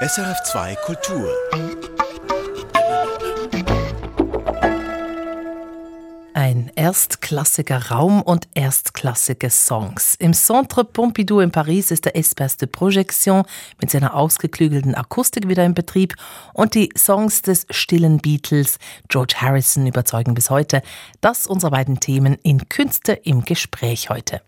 SRF2 Kultur. Ein erstklassiger Raum und erstklassige Songs. Im Centre Pompidou in Paris ist der Espace de Projection mit seiner ausgeklügelten Akustik wieder in Betrieb und die Songs des stillen Beatles George Harrison überzeugen bis heute. Das unsere beiden Themen in Künste im Gespräch heute.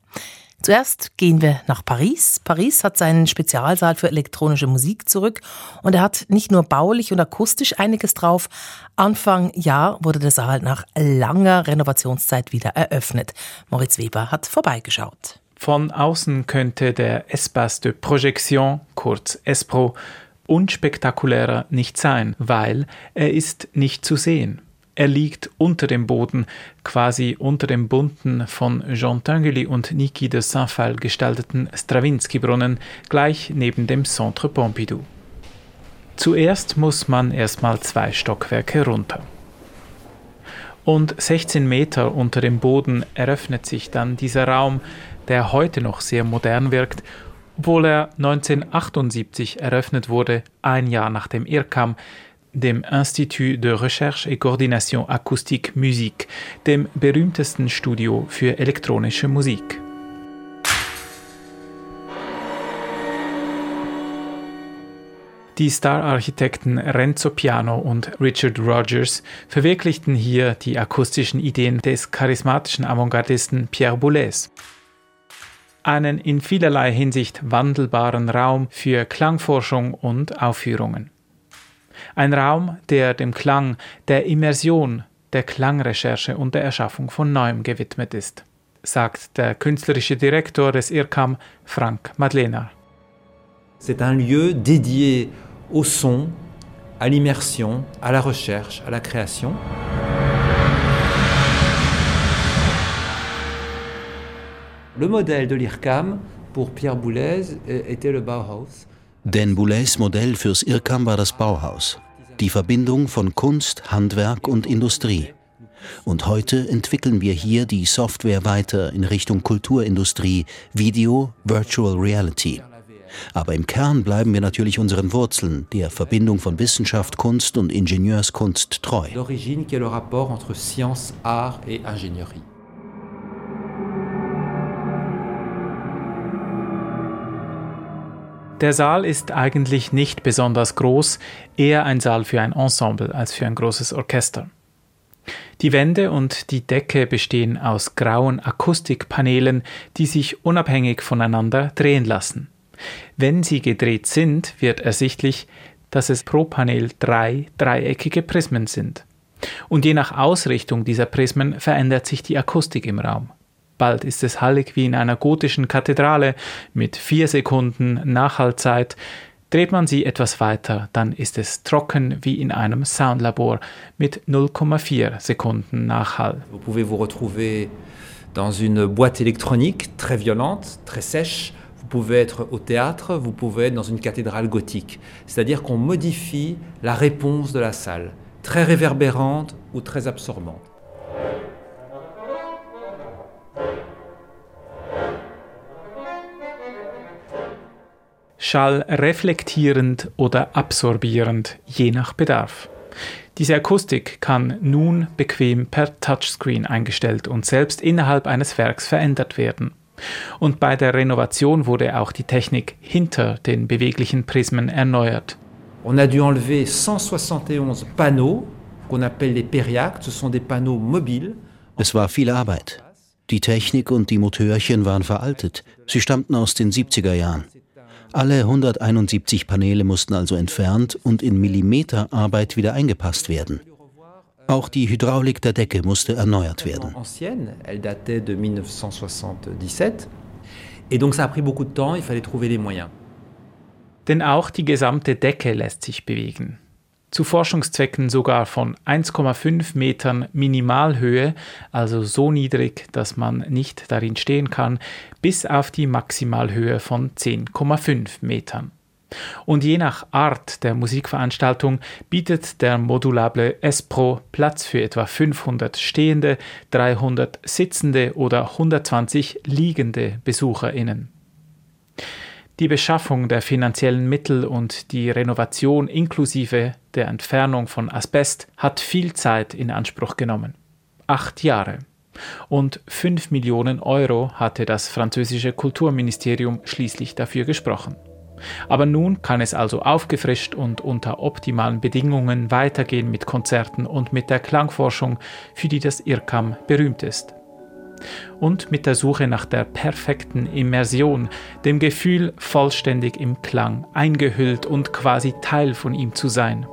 Zuerst gehen wir nach Paris. Paris hat seinen Spezialsaal für elektronische Musik zurück und er hat nicht nur baulich und akustisch einiges drauf. Anfang Jahr wurde der Saal nach langer Renovationszeit wieder eröffnet. Moritz Weber hat vorbeigeschaut. Von außen könnte der Espace de Projection, kurz ESPRO, unspektakulärer nicht sein, weil er ist nicht zu sehen. Er liegt unter dem Boden, quasi unter dem bunten von Jean Tinguely und Niki de Saint-Phal gestalteten Stravinsky-Brunnen, gleich neben dem Centre Pompidou. Zuerst muss man erstmal zwei Stockwerke runter. Und 16 Meter unter dem Boden eröffnet sich dann dieser Raum, der heute noch sehr modern wirkt, obwohl er 1978 eröffnet wurde, ein Jahr nach dem IRCAM, dem Institut de Recherche et Coordination Acoustique Musique, dem berühmtesten Studio für elektronische Musik. Die Star-Architekten Renzo Piano und Richard Rogers verwirklichten hier die akustischen Ideen des charismatischen Avantgardisten Pierre Boulez. Einen in vielerlei Hinsicht wandelbaren Raum für Klangforschung und Aufführungen. Ein Raum, der dem Klang, der Immersion, der Klangrecherche und der Erschaffung von Neuem gewidmet ist, sagt der künstlerische Direktor des IRCAM, Frank Madlener. C'est un lieu dédié au son, à l'immersion, à la recherche, à la création. Le modèle de l'IRCAM pour Pierre Boulez était le Bauhaus. Denn Boulez Modell fürs IRCAM war das Bauhaus, die Verbindung von Kunst, Handwerk und Industrie. Und heute entwickeln wir hier die Software weiter in Richtung Kulturindustrie, Video, Virtual Reality. Aber im Kern bleiben wir natürlich unseren Wurzeln, der Verbindung von Wissenschaft, Kunst und Ingenieurskunst treu. L'origine qui est le rapport entre science, art et ingénierie. Der Saal ist eigentlich nicht besonders groß, eher ein Saal für ein Ensemble als für ein großes Orchester. Die Wände und die Decke bestehen aus grauen Akustikpanelen, die sich unabhängig voneinander drehen lassen. Wenn sie gedreht sind, wird ersichtlich, dass es pro Panel drei dreieckige Prismen sind. Und je nach Ausrichtung dieser Prismen verändert sich die Akustik im Raum. Bald ist es hallig wie in einer gotischen Kathedrale mit vier Sekunden Nachhaltzeit. Dreht man sie etwas weiter, dann ist es trocken wie in einem Soundlabor mit 0,4 Sekunden Nachhall. Vous pouvez vous retrouver dans une boîte électronique très violente, très sèche. Vous pouvez être au théâtre, vous pouvez être dans une cathédrale gothique. C'est-à-dire qu'on modifie la réponse de la salle, très réverbérante ou très absorbante. Schall reflektierend oder absorbierend, je nach Bedarf. Diese Akustik kann nun bequem per Touchscreen eingestellt und selbst innerhalb eines Werks verändert werden. Und bei der Renovation wurde auch die Technik hinter den beweglichen Prismen erneuert. On a dû enlever 171 panneaux qu'on appelle les périactes, ce sont des panneaux mobiles. Es war viel Arbeit. Die Technik und die Motörchen waren veraltet. Sie stammten aus den 70er Jahren. Alle 171 Paneele mussten also entfernt und in Millimeterarbeit wieder eingepasst werden. Auch die Hydraulik der Decke musste erneuert werden. Ancienne, elle datait de 1977. Et donc ça a pris beaucoup de temps, il fallait trouver les moyens. Denn auch die gesamte Decke lässt sich bewegen. Zu Forschungszwecken sogar von 1,5 Metern Minimalhöhe, also so niedrig, dass man nicht darin stehen kann, bis auf die Maximalhöhe von 10,5 Metern. Und je nach Art der Musikveranstaltung bietet der modulable S-Pro Platz für etwa 500 stehende, 300 sitzende oder 120 liegende BesucherInnen. Die Beschaffung der finanziellen Mittel und die Renovation inklusive der Entfernung von Asbest hat viel Zeit in Anspruch genommen. Acht Jahre. Und fünf Millionen Euro hatte das französische Kulturministerium schließlich dafür gesprochen. Aber nun kann es also aufgefrischt und unter optimalen Bedingungen weitergehen mit Konzerten und mit der Klangforschung, für die das IRCAM berühmt ist und mit der Suche nach der perfekten Immersion, dem Gefühl, vollständig im Klang, eingehüllt und quasi Teil von ihm zu sein.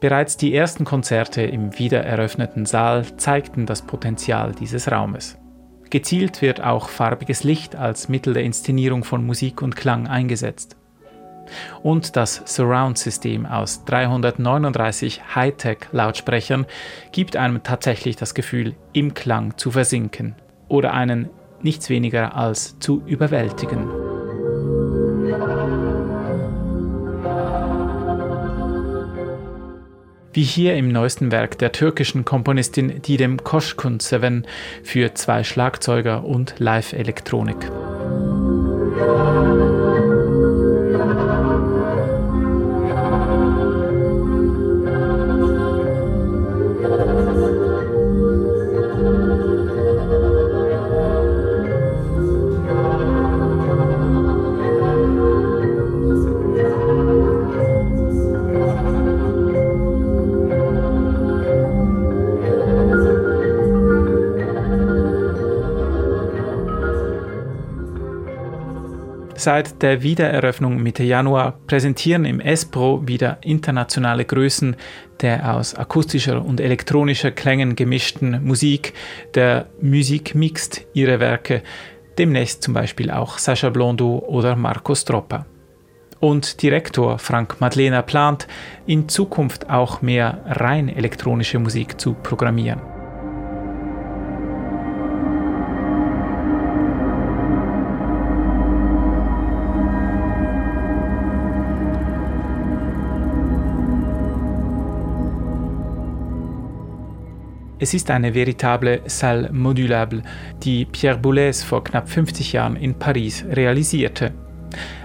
Bereits die ersten Konzerte im wiedereröffneten Saal zeigten das Potenzial dieses Raumes. Gezielt wird auch farbiges Licht als Mittel der Inszenierung von Musik und Klang eingesetzt. Und das Surround-System aus 339 Hightech-Lautsprechern gibt einem tatsächlich das Gefühl, im Klang zu versinken oder einen nichts weniger als zu überwältigen. Wie hier im neuesten Werk der türkischen Komponistin Didem Koşkun-Seven für zwei Schlagzeuger und Live-Elektronik. Seit der Wiedereröffnung Mitte Januar präsentieren im Espro wieder internationale Größen der aus akustischer und elektronischer Klängen gemischten Musik, der Musik mixt ihre Werke, demnächst zum Beispiel auch Sascha Blondeau oder Marco Stroppa. Und Direktor Frank Madlena plant, in Zukunft auch mehr rein elektronische Musik zu programmieren. Es ist eine veritable Salle modulable, die Pierre Boulez vor knapp 50 Jahren in Paris realisierte.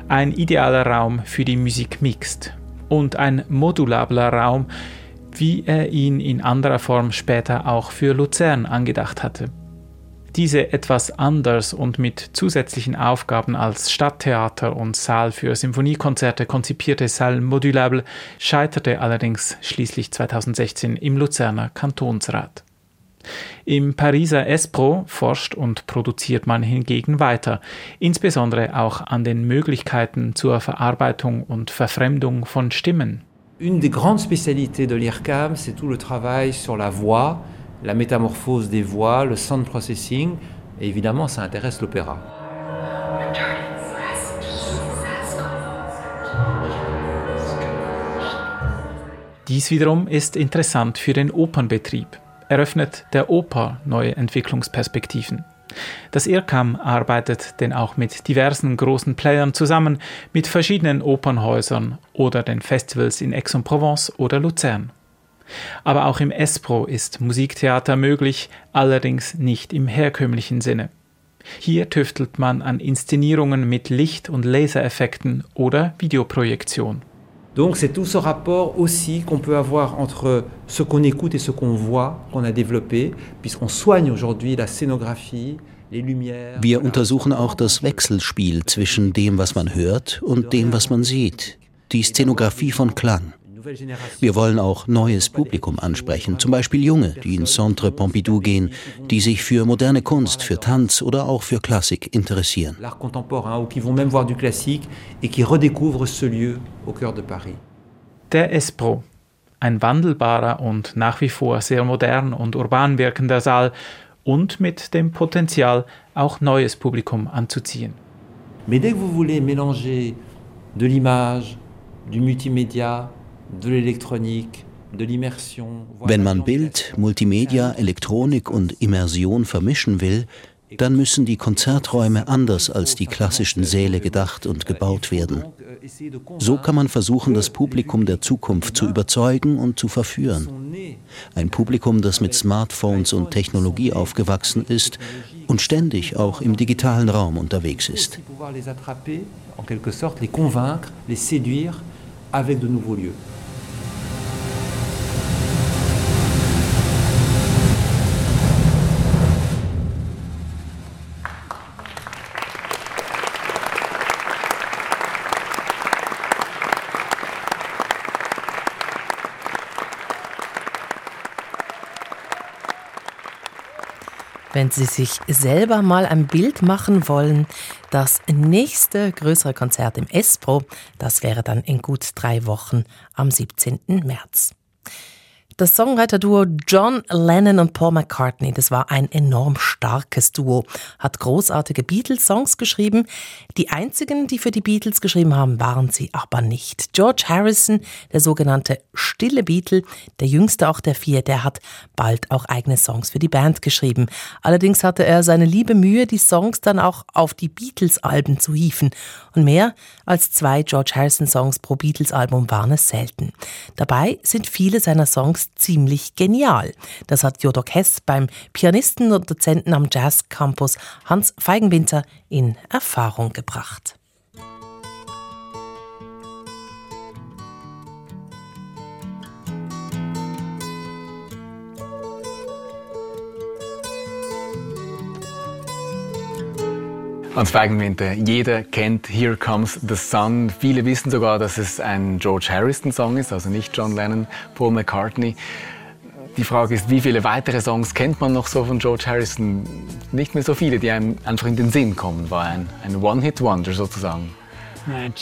Ein idealer Raum für die Musik mixt und ein modulabler Raum, wie er ihn in anderer Form später auch für Luzern angedacht hatte. Diese etwas anders und mit zusätzlichen Aufgaben als Stadttheater und Saal für Symphoniekonzerte konzipierte Salle Modulable scheiterte allerdings schließlich 2016 im Luzerner Kantonsrat. Im Pariser Espro forscht und produziert man hingegen weiter, insbesondere auch an den Möglichkeiten zur Verarbeitung und Verfremdung von Stimmen. Une des grandes spécialités de l'IRCAM, c'est tout le travail sur la voix, la métamorphose des voix, le sound processing, et évidemment ça intéresse l'opéra. Dies wiederum ist interessant für den Opernbetrieb eröffnet der Oper neue Entwicklungsperspektiven. Das IRCAM arbeitet denn auch mit diversen großen Playern zusammen, mit verschiedenen Opernhäusern oder den Festivals in Aix-en-Provence oder Luzern. Aber auch im Espro ist Musiktheater möglich, allerdings nicht im herkömmlichen Sinne. Hier tüftelt man an Inszenierungen mit Licht- und Lasereffekten oder Videoprojektion. Donc c'est tout ce rapport aussi qu'on peut avoir entre ce qu'on écoute et ce qu'on voit qu'on a développé, puisqu'on soigne aujourd'hui la scénographie. Wir untersuchen auch das Wechselspiel zwischen dem, was man hört und dem, was man sieht. Die Szenografie von Klang. Wir wollen auch neues Publikum ansprechen, zum Beispiel Junge, die ins Centre Pompidou gehen, die sich für moderne Kunst, für Tanz oder auch für Klassik interessieren. Der Espro, ein wandelbarer und nach wie vor sehr modern und urban wirkender Saal und mit dem Potenzial, auch neues Publikum anzuziehen. Mais dès que vous voulez mélanger de l'image, du multimédia, Wenn man Bild, Multimedia, Elektronik und Immersion vermischen will, dann müssen die Konzerträume anders als die klassischen Säle gedacht und gebaut werden. So kann man versuchen, das Publikum der Zukunft zu überzeugen und zu verführen. Ein Publikum, das mit Smartphones und Technologie aufgewachsen ist und ständig auch im digitalen Raum unterwegs ist. avec de nouveaux lieux. Wenn Sie sich selber mal ein Bild machen wollen, das nächste größere Konzert im Espro, das wäre dann in gut drei Wochen am 17. März. Das Songwriter-Duo John Lennon und Paul McCartney, das war ein enorm starkes Duo, hat großartige Beatles-Songs geschrieben. Die einzigen, die für die Beatles geschrieben haben, waren sie aber nicht. George Harrison, der sogenannte stille Beatle, der jüngste auch der vier, der hat bald auch eigene Songs für die Band geschrieben. Allerdings hatte er seine liebe Mühe, die Songs dann auch auf die Beatles-Alben zu hieven. Und mehr als zwei George Harrison-Songs pro Beatles-Album waren es selten. Dabei sind viele seiner Songs ziemlich genial. Das hat Jodok Hess beim Pianisten und Dozenten am Jazz Campus Hans Feigenwinter in Erfahrung gebracht. Hans Feigenwinter, jeder kennt Here Comes the Sun. Viele wissen sogar, dass es ein George Harrison-Song ist, also nicht John Lennon, Paul McCartney. Die Frage ist, wie viele weitere Songs kennt man noch so von George Harrison? Nicht mehr so viele, die einem einfach in den Sinn kommen. War ein, ein One-Hit-Wonder sozusagen.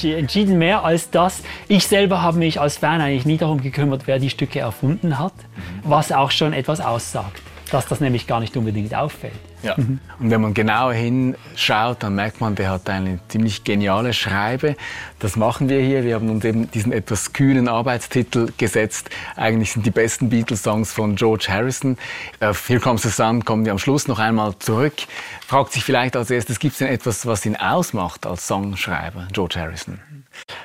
Entschieden mehr als das. Ich selber habe mich als Fan eigentlich nie darum gekümmert, wer die Stücke erfunden hat, was auch schon etwas aussagt, dass das nämlich gar nicht unbedingt auffällt. Ja. Mhm. Und wenn man genauer hinschaut, dann merkt man, der hat eine ziemlich geniale Schreibe. Das machen wir hier. Wir haben uns eben diesen etwas kühnen Arbeitstitel gesetzt. Eigentlich sind die besten Beatles-Songs von George Harrison. Auf Here Comes the Sun kommen wir am Schluss noch einmal zurück. Fragt sich vielleicht als erstes, gibt es denn etwas, was ihn ausmacht als Songschreiber, George Harrison?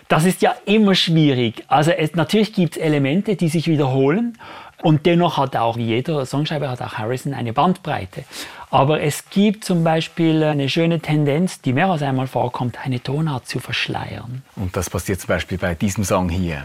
Das ist ja immer schwierig. Also es, natürlich gibt es Elemente, die sich wiederholen. Und dennoch hat auch jeder Songschreiber, hat auch Harrison eine Bandbreite. Aber es gibt zum Beispiel eine schöne Tendenz, die mehr als einmal vorkommt, eine Tonart zu verschleiern. Und das passiert zum Beispiel bei diesem Song hier.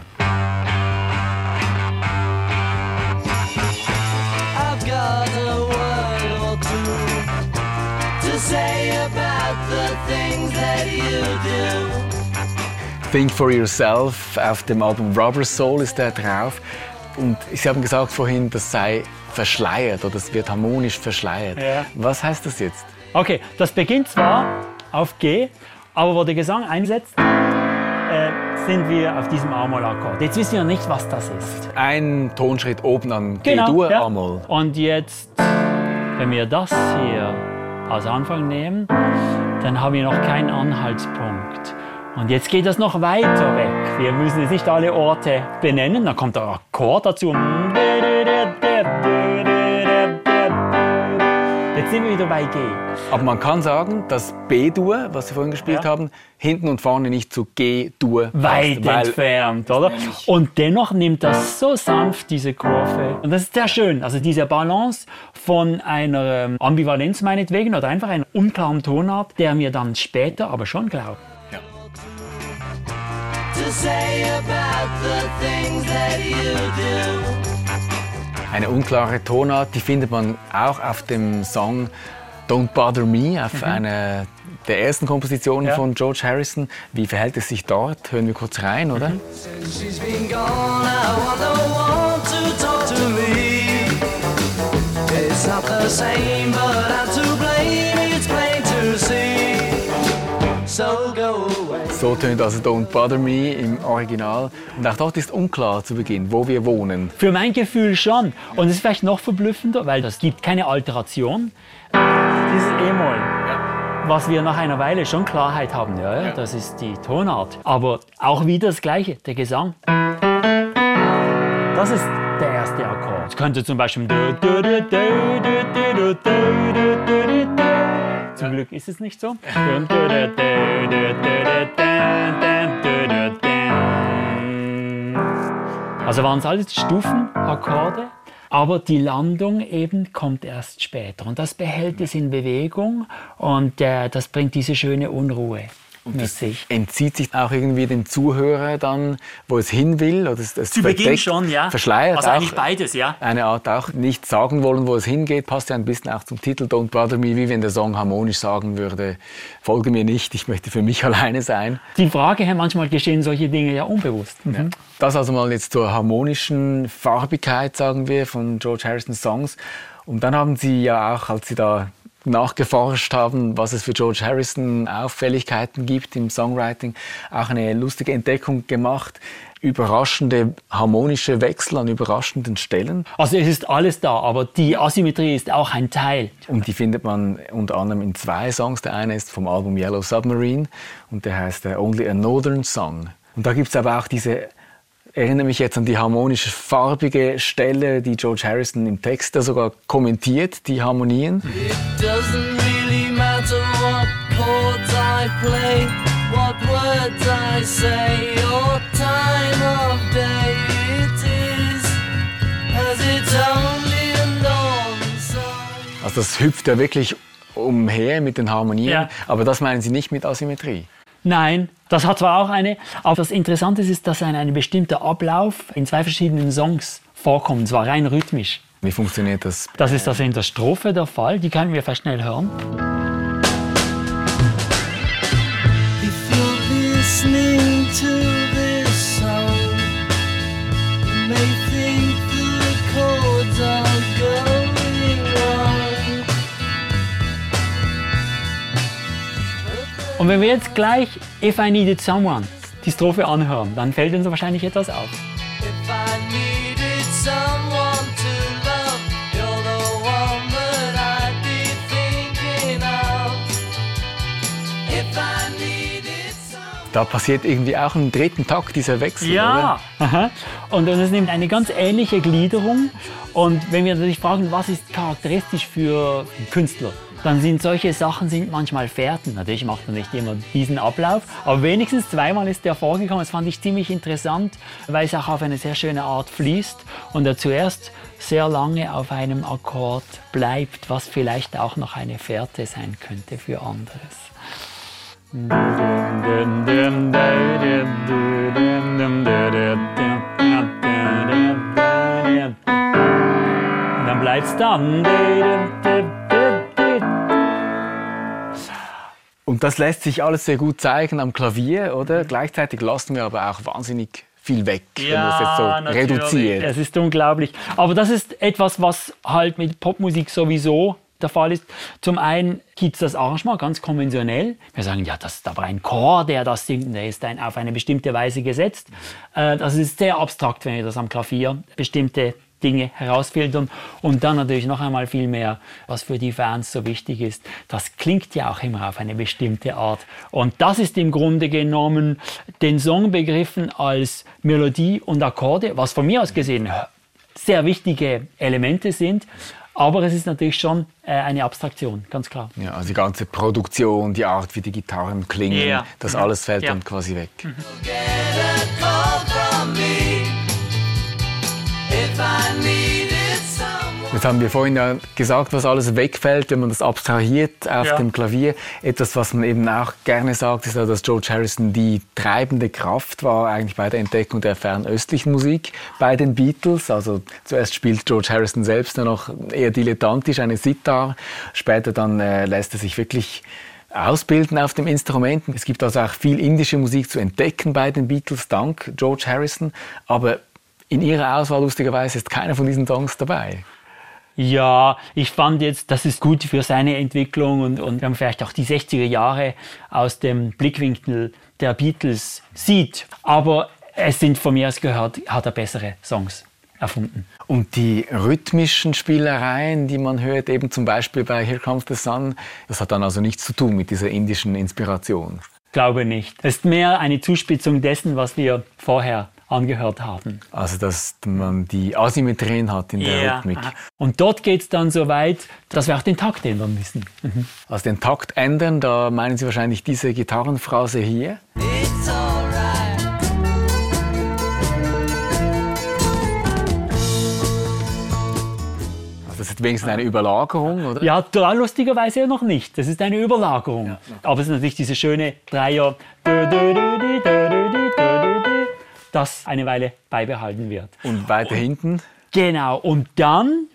Think for Yourself auf dem Album Rubber Soul ist der drauf. Und Sie haben gesagt vorhin, das sei verschleiert oder es wird harmonisch verschleiert. Ja. Was heißt das jetzt? Okay, das beginnt zwar auf G, aber wo der Gesang einsetzt, äh, sind wir auf diesem A-Moll-Akkord. Jetzt wissen wir nicht, was das ist. Ein Tonschritt oben an G-Dur, genau, ja. A-Moll. Und jetzt, wenn wir das hier als Anfang nehmen, dann haben wir noch keinen Anhaltspunkt. Und jetzt geht das noch weiter weg. Wir müssen jetzt nicht alle Orte benennen. Dann kommt der Akkord dazu. Jetzt sind wir wieder bei G. Aber man kann sagen, dass B-Dur, was Sie vorhin gespielt ja. haben, hinten und vorne nicht zu G-Dur Weit passt, entfernt, oder? Und dennoch nimmt das so sanft diese Kurve. Und das ist sehr schön. Also diese Balance von einer Ambivalenz meinetwegen oder einfach einer unklaren Tonart, der mir dann später aber schon glaubt. Eine unklare Tonart, die findet man auch auf dem Song Don't Bother Me, auf mhm. einer der ersten Kompositionen ja. von George Harrison. Wie verhält es sich dort? Hören wir kurz rein, oder? Mhm. The. So so tönt also Don't Bother Me im Original. Und auch dort ist unklar zu Beginn, wo wir wohnen. Für mein Gefühl schon. Und es ist vielleicht noch verblüffender, weil das gibt keine Alteration. Dieses E-Moll. Ja. Was wir nach einer Weile schon Klarheit haben, ja, ja, das ist die Tonart. Aber auch wieder das Gleiche, der Gesang. Das ist der erste Akkord. Es könnte zum Beispiel zum Glück ist es nicht so. Also waren es alles Stufenakkorde, aber die Landung eben kommt erst später. Und das behält es in Bewegung und äh, das bringt diese schöne Unruhe. Und das entzieht sich auch irgendwie dem Zuhörer dann, wo es hin will? Oder es, es Zu Beginn schon, ja. Verschleiert also eigentlich beides, ja. Eine Art auch nicht sagen wollen, wo es hingeht, passt ja ein bisschen auch zum Titel Don't Bother Me, wie wenn der Song harmonisch sagen würde, folge mir nicht, ich möchte für mich alleine sein. Die Frage, manchmal geschehen solche Dinge ja unbewusst. Mhm. Ja. Das also mal jetzt zur harmonischen Farbigkeit, sagen wir, von George Harrisons Songs. Und dann haben Sie ja auch, als Sie da nachgeforscht haben, was es für George Harrison Auffälligkeiten gibt im Songwriting, auch eine lustige Entdeckung gemacht. Überraschende harmonische Wechsel an überraschenden Stellen. Also es ist alles da, aber die Asymmetrie ist auch ein Teil. Und die findet man unter anderem in zwei Songs. Der eine ist vom Album Yellow Submarine und der heißt äh, Only a Northern Song. Und da gibt es aber auch diese erinnere mich jetzt an die harmonische, farbige Stelle, die George Harrison im Text da sogar kommentiert, die Harmonien. It doesn't really matter what chords I play, what words I say, or time of day it is, as it's only a northern song. Also das hüpft ja wirklich umher mit den Harmonien, ja. aber das meinen Sie nicht mit Asymmetrie? Nein, das hat zwar auch eine, aber das Interessante ist, dass ein, ein bestimmter Ablauf in zwei verschiedenen Songs vorkommt, und zwar rein rhythmisch. Wie funktioniert das? Das ist also in der Strophe der Fall, die können wir fast schnell hören. Und wenn wir jetzt gleich If I Needed Someone die Strophe anhören, dann fällt uns wahrscheinlich etwas auf. Da passiert irgendwie auch im dritten Takt dieser Wechsel. Ja, oder? Und, und es nimmt eine ganz ähnliche Gliederung. Und wenn wir natürlich fragen, was ist charakteristisch für Künstler, dann sind solche Sachen sind manchmal Fährten. Natürlich macht man nicht immer diesen Ablauf, aber wenigstens zweimal ist der vorgekommen. Das fand ich ziemlich interessant, weil es auch auf eine sehr schöne Art fließt und er zuerst sehr lange auf einem Akkord bleibt, was vielleicht auch noch eine Fährte sein könnte für anderes. dann bleibt es Und das lässt sich alles sehr gut zeigen am Klavier, oder? Gleichzeitig lassen wir aber auch wahnsinnig viel weg, ja, wenn man es jetzt so reduziert. Es ist unglaublich. Aber das ist etwas, was halt mit Popmusik sowieso der Fall ist. Zum einen gibt es das Arrangement ganz konventionell. Wir sagen, ja, das ist aber ein Chor, der das singt, der ist ein, auf eine bestimmte Weise gesetzt. Äh, das ist sehr abstrakt, wenn wir das am Klavier bestimmte Dinge herausfiltern. Und dann natürlich noch einmal viel mehr, was für die Fans so wichtig ist. Das klingt ja auch immer auf eine bestimmte Art. Und das ist im Grunde genommen den Song begriffen als Melodie und Akkorde, was von mir aus gesehen sehr wichtige Elemente sind. Aber es ist natürlich schon äh, eine Abstraktion, ganz klar. Ja, also die ganze Produktion, die Art, wie die Gitarren klingen, yeah. das mhm. alles fällt ja. dann quasi weg. Mhm. Jetzt haben wir vorhin ja gesagt, was alles wegfällt, wenn man das abstrahiert auf ja. dem Klavier. Etwas, was man eben auch gerne sagt, ist, dass George Harrison die treibende Kraft war eigentlich bei der Entdeckung der fernöstlichen Musik bei den Beatles. Also zuerst spielt George Harrison selbst nur noch eher dilettantisch eine Sitar. Später dann äh, lässt er sich wirklich ausbilden auf dem Instrument. Es gibt also auch viel indische Musik zu entdecken bei den Beatles dank George Harrison. Aber in Ihrer Auswahl lustigerweise ist keiner von diesen Songs dabei. Ja, ich fand jetzt, das ist gut für seine Entwicklung und, und wenn man vielleicht auch die 60er Jahre aus dem Blickwinkel der Beatles sieht. Aber es sind von mir aus gehört, hat er bessere Songs erfunden. Und die rhythmischen Spielereien, die man hört, eben zum Beispiel bei Here Comes the Sun, das hat dann also nichts zu tun mit dieser indischen Inspiration. Glaube nicht. Es ist mehr eine Zuspitzung dessen, was wir vorher angehört haben. Also, dass man die Asymmetrien hat in der. Rhythmik. Und dort geht es dann so weit, dass wir auch den Takt ändern müssen. Mhm. Also den Takt ändern, da meinen Sie wahrscheinlich diese Gitarrenphrase hier. It's alright. Also, das ist wenigstens eine Überlagerung, oder? Ja, lustigerweise noch nicht. Das ist eine Überlagerung. Ja, Aber es ist natürlich diese schöne Dreier das eine Weile beibehalten wird. Und weiter hinten. Genau, und dann,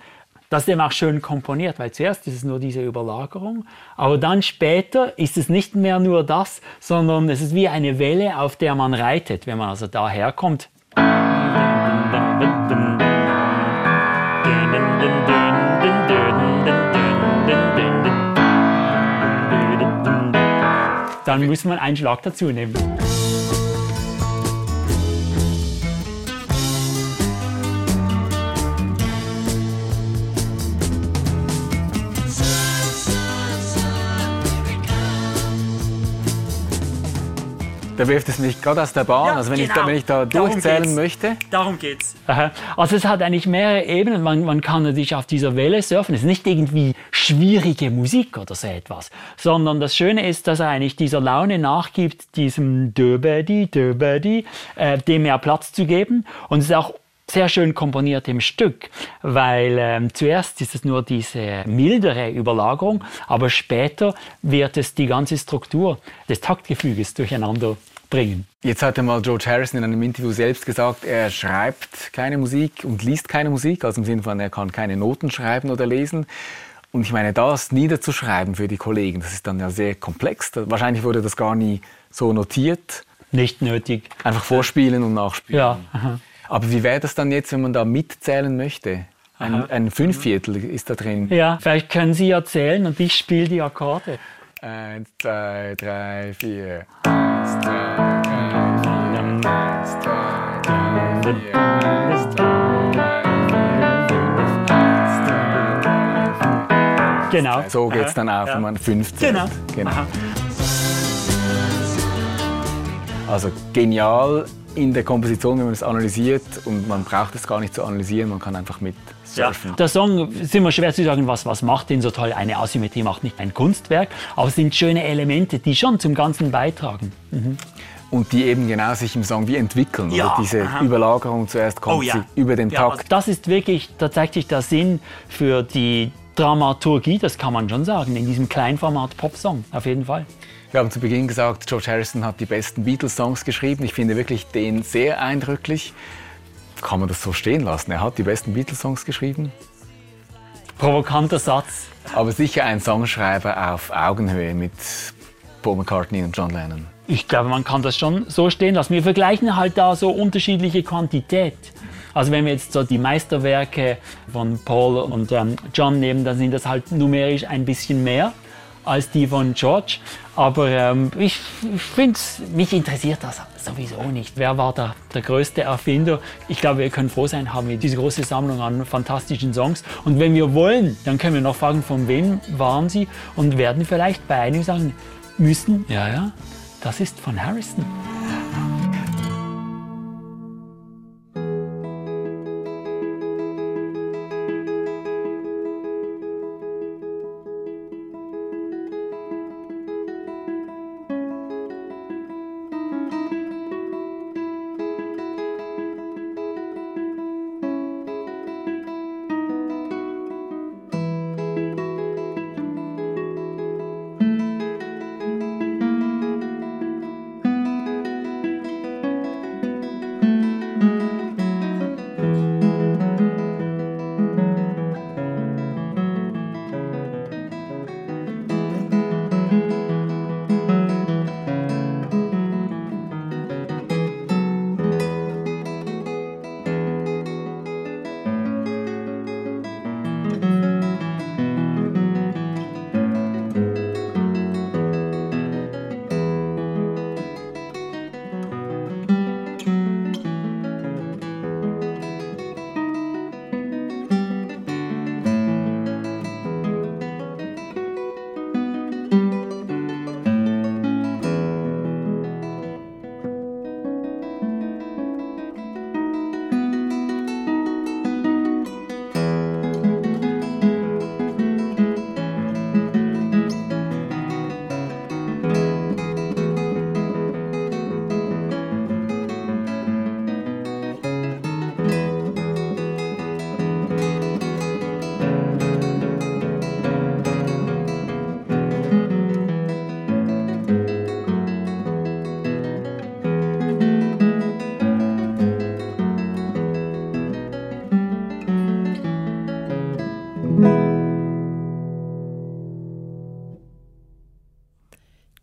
das ist eben auch schön komponiert, weil zuerst ist es nur diese Überlagerung, aber dann später ist es nicht mehr nur das, sondern es ist wie eine Welle, auf der man reitet, wenn man also daherkommt. Dann muss man einen Schlag dazu nehmen. Da wirft es mich gerade aus der Bahn. Ja, also wenn, ich genau. da, wenn ich da Darum durchzählen geht's. möchte. Darum geht's. Also es hat eigentlich mehrere Ebenen. Man, man kann natürlich auf dieser Welle surfen. Es ist nicht irgendwie schwierige Musik oder so etwas, sondern das Schöne ist, dass er eigentlich dieser Laune nachgibt, diesem Döbedi, Döbedi, äh, dem mehr Platz zu geben. Und es ist auch sehr schön komponiert im Stück, weil ähm, zuerst ist es nur diese mildere Überlagerung, aber später wird es die ganze Struktur des Taktgefüges durcheinander bringen. Jetzt hat einmal George Harrison in einem Interview selbst gesagt, er schreibt keine Musik und liest keine Musik, also im Sinne von, er kann keine Noten schreiben oder lesen. Und ich meine, das niederzuschreiben für die Kollegen, das ist dann ja sehr komplex. Wahrscheinlich wurde das gar nie so notiert. Nicht nötig. Einfach vorspielen und nachspielen. Ja. aha. Aber wie wäre das dann jetzt, wenn man da mitzählen möchte? Ein, ein Fünfviertel ist da drin. Ja, vielleicht können Sie erzählen und ich spiele die Akkorde. Eins, zwei, drei, vier. Eins, zwei, drei, vier. Eins, zwei, drei, vier. Eins, zwei, drei, vier. Eins, zwei, drei, vier. Genau. So geht es dann auch, Ja. wenn man 15. Genau. genau. Aha. Also genial in der Komposition, wenn man es analysiert und man braucht es gar nicht zu analysieren, man kann einfach mit surfen. Der Song ist immer schwer zu sagen, was, was macht den so toll. Eine Asymmetrie macht nicht ein Kunstwerk, aber es sind schöne Elemente, die schon zum Ganzen beitragen. Und die eben genau sich im Song wie entwickeln. Ja, Oder diese aha. Überlagerung zuerst kommt Oh ja. sie über den Ja, also Takt. das ist wirklich, da zeigt sich der Sinn für die Dramaturgie, das kann man schon sagen, in diesem Kleinformat Popsong, auf jeden Fall. Wir haben zu Beginn gesagt, George Harrison hat die besten Beatles-Songs geschrieben. Ich finde wirklich den sehr eindrücklich. Kann man das so stehen lassen? Er hat die besten Beatles-Songs geschrieben, Provokanter Satz. aber sicher ein Songschreiber auf Augenhöhe mit Paul McCartney und John Lennon. Ich glaube, man kann das schon so stehen lassen. Wir vergleichen halt da so unterschiedliche Quantität. Also wenn wir jetzt so die Meisterwerke von Paul und ähm, John nehmen, dann sind das halt numerisch ein bisschen mehr als die von George. Aber ähm, ich, ich finde, mich interessiert das sowieso nicht. Wer war da der größte Erfinder? Ich glaube, wir können froh sein, haben wir diese große Sammlung an fantastischen Songs. Und wenn wir wollen, dann können wir noch fragen, von wem waren sie? Und werden vielleicht bei einigen sagen müssen, ja, ja, das ist von Harrison.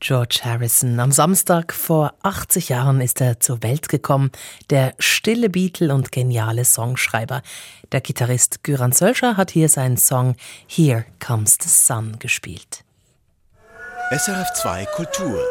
George Harrison. Am Samstag vor 80 Jahren ist er zur Welt gekommen. Der stille Beatle und geniale Songschreiber. Der Gitarrist Göran Sölscher hat hier seinen Song Here Comes the Sun gespielt. SRF 2 Kultur.